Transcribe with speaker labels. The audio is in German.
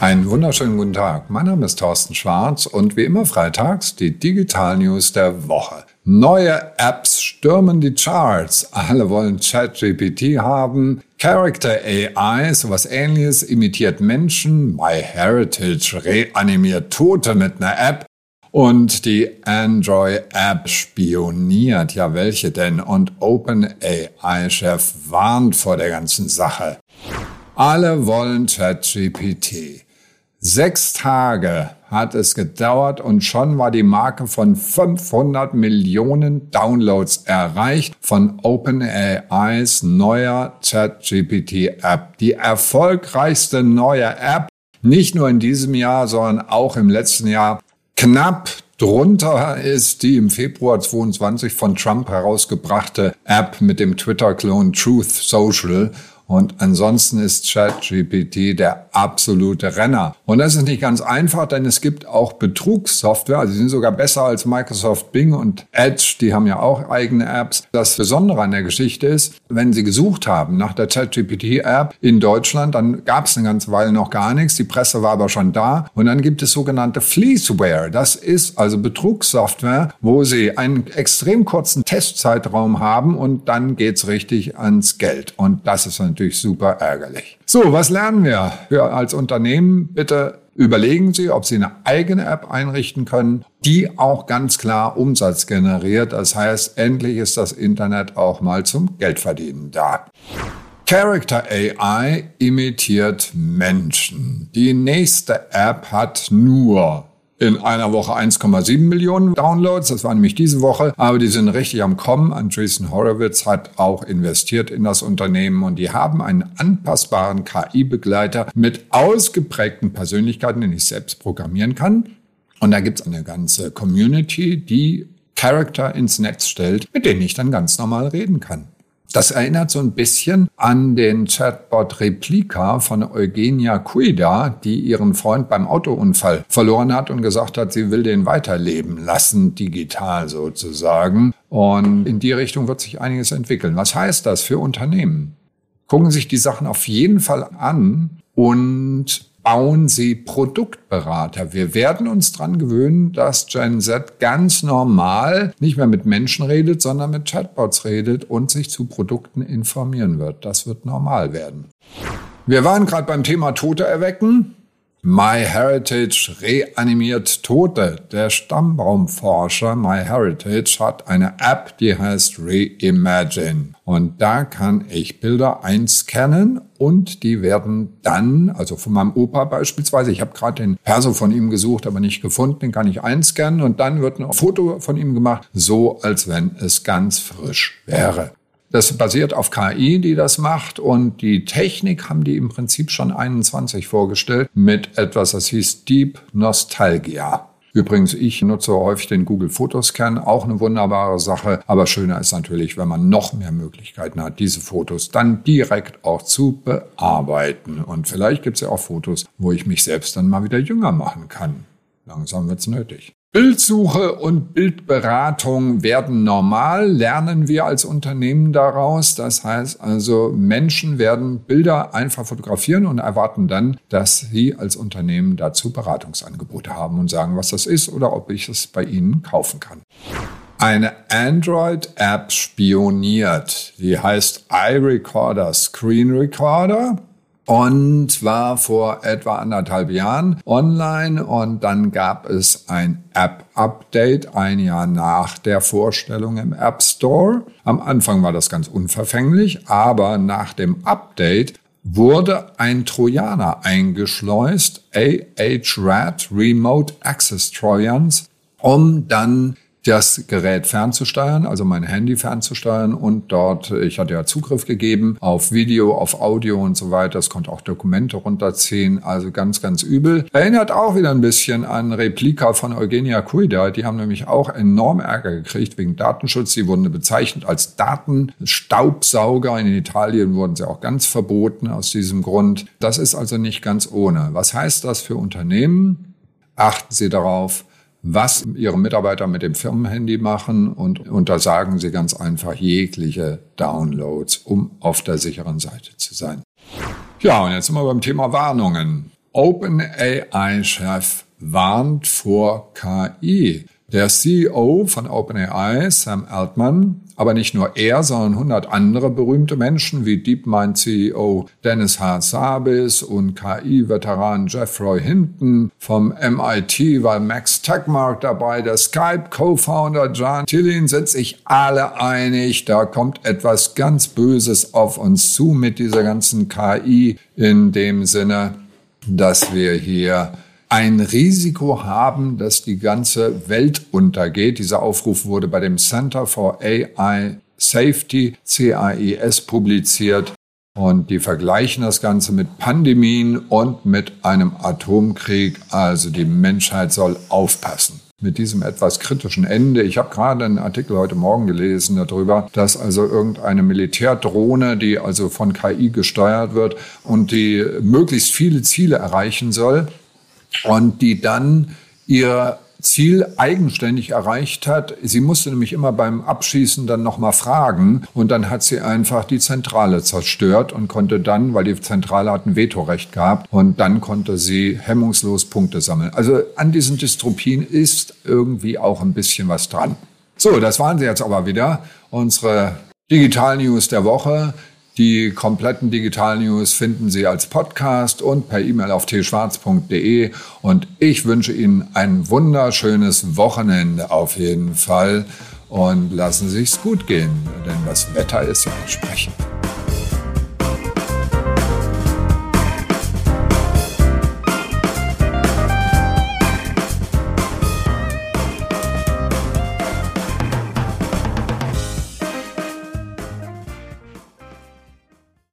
Speaker 1: Einen wunderschönen guten Tag. Mein Name ist Thorsten Schwarz und wie immer freitags die Digital News der Woche. Neue Apps stürmen die Charts. Alle wollen ChatGPT haben. Character AI, sowas ähnliches, imitiert Menschen. MyHeritage reanimiert Tote mit einer App. Und die Android-App spioniert. Ja, welche denn? Und OpenAI-Chef warnt vor der ganzen Sache. Alle wollen ChatGPT. Sechs Tage hat es gedauert und schon war die Marke von 500 Millionen Downloads erreicht von OpenAIs neuer ChatGPT-App. Die erfolgreichste neue App, nicht nur in diesem Jahr, sondern auch im letzten Jahr. Knapp Drunter ist die im Februar 22 von Trump herausgebrachte App mit dem Twitter-Clone Truth Social. Und ansonsten ist ChatGPT der absolute Renner. Und das ist nicht ganz einfach, denn es gibt auch Betrugssoftware. Also sie sind sogar besser als Microsoft Bing und Edge. Die haben ja auch eigene Apps. Das Besondere an der Geschichte ist, wenn Sie gesucht haben nach der ChatGPT-App in Deutschland, dann gab es eine ganze Weile noch gar nichts. Die Presse war aber schon da. Und dann gibt es sogenannte Fleeceware. Das ist also Betrugssoftware, wo Sie einen extrem kurzen Testzeitraum haben und dann geht's richtig ans Geld. Und das ist ein natürlich super ärgerlich. So, was lernen wir? Wir als Unternehmen bitte überlegen Sie, ob Sie eine eigene App einrichten können, die auch ganz klar Umsatz generiert. Das heißt, endlich ist das Internet auch mal zum Geldverdienen da. Character AI imitiert Menschen. Die nächste App hat nur in einer Woche 1,7 Millionen Downloads. Das war nämlich diese Woche. Aber die sind richtig am Kommen. Andreessen Horowitz hat auch investiert in das Unternehmen und die haben einen anpassbaren KI-Begleiter mit ausgeprägten Persönlichkeiten, den ich selbst programmieren kann. Und da gibt's eine ganze Community, die Charakter ins Netz stellt, mit denen ich dann ganz normal reden kann. Das erinnert so ein bisschen an den Chatbot Replika von Eugenia Cuida, die ihren Freund beim Autounfall verloren hat und gesagt hat, sie will den weiterleben lassen, digital sozusagen. Und in die Richtung wird sich einiges entwickeln. Was heißt das für Unternehmen? Gucken sich die Sachen auf jeden Fall an und bauen Sie Produktberater. Wir werden uns dran gewöhnen, dass Gen Z ganz normal nicht mehr mit Menschen redet, sondern mit Chatbots redet und sich zu Produkten informieren wird. Das wird normal werden. Wir waren gerade beim Thema Tote erwecken. MyHeritage reanimiert Tote. Der Stammbaumforscher MyHeritage hat eine App, die heißt Reimagine. Und da kann ich Bilder einscannen und die werden dann, also von meinem Opa beispielsweise, ich habe gerade den Perso von ihm gesucht, aber nicht gefunden, den kann ich einscannen und dann wird ein Foto von ihm gemacht, so als wenn es ganz frisch wäre. Das basiert auf KI, die das macht und die Technik haben die im Prinzip schon 21 vorgestellt mit etwas, das hieß Deep Nostalgia. Übrigens, ich nutze häufig den Google Fotoscan, auch eine wunderbare Sache. Aber schöner ist natürlich, wenn man noch mehr Möglichkeiten hat, diese Fotos dann direkt auch zu bearbeiten. Und vielleicht gibt es ja auch Fotos, wo ich mich selbst dann mal wieder jünger machen kann. Langsam wird's nötig. Bildsuche und Bildberatung werden normal, lernen wir als Unternehmen daraus. Das heißt also, Menschen werden Bilder einfach fotografieren und erwarten dann, dass sie als Unternehmen dazu Beratungsangebote haben und sagen, was das ist oder ob ich es bei ihnen kaufen kann. Eine Android-App spioniert. Die heißt iRecorder Screen Recorder und war vor etwa anderthalb Jahren online und dann gab es ein App-Update ein Jahr nach der Vorstellung im App Store. Am Anfang war das ganz unverfänglich, aber nach dem Update wurde ein Trojaner eingeschleust, AH-RAT, Remote Access Trojans, um dann das Gerät fernzusteuern, also mein Handy fernzusteuern und dort, ich hatte ja Zugriff gegeben auf Video, auf Audio und so weiter. Es konnte auch Dokumente runterziehen, also ganz, ganz übel. Erinnert auch wieder ein bisschen an Replika von Eugenia Cuida. Die haben nämlich auch enorm Ärger gekriegt wegen Datenschutz. Sie wurden bezeichnet als Datenstaubsauger. In Italien wurden sie auch ganz verboten aus diesem Grund. Das ist also nicht ganz ohne. Was heißt das für Unternehmen? Achten Sie darauf, was ihre Mitarbeiter mit dem Firmenhandy machen und untersagen sie ganz einfach jegliche Downloads, um auf der sicheren Seite zu sein. Ja, und jetzt sind wir beim Thema Warnungen. OpenAI-Chef warnt vor KI. Der CEO von OpenAI, Sam Altman, aber nicht nur er, sondern 100 andere berühmte Menschen wie DeepMind-CEO Dennis Hassabis und KI-Veteran Jeffrey Hinton. Vom MIT war Max Tegmark dabei, der Skype-Co-Founder John Tillin sind sich alle einig, da kommt etwas ganz Böses auf uns zu mit dieser ganzen KI in dem Sinne, dass wir hier ein Risiko haben, dass die ganze Welt untergeht. Dieser Aufruf wurde bei dem Center for AI Safety, CAIS, publiziert. Und die vergleichen das Ganze mit Pandemien und mit einem Atomkrieg. Also die Menschheit soll aufpassen mit diesem etwas kritischen Ende. Ich habe gerade einen Artikel heute Morgen gelesen darüber, dass also irgendeine Militärdrohne, die also von KI gesteuert wird und die möglichst viele Ziele erreichen soll, und die dann ihr Ziel eigenständig erreicht hat. Sie musste nämlich immer beim Abschießen dann nochmal fragen und dann hat sie einfach die Zentrale zerstört und konnte dann, weil die Zentrale hat ein Vetorecht gehabt und dann konnte sie hemmungslos Punkte sammeln. Also an diesen Dystropien ist irgendwie auch ein bisschen was dran. So, das waren sie jetzt aber wieder. Unsere Digital News der Woche. Die kompletten Digital News finden Sie als Podcast und per E-Mail auf tschwarz.de. Und ich wünsche Ihnen ein wunderschönes Wochenende auf jeden Fall. Und lassen Sie es gut gehen, denn das Wetter ist ja entsprechend.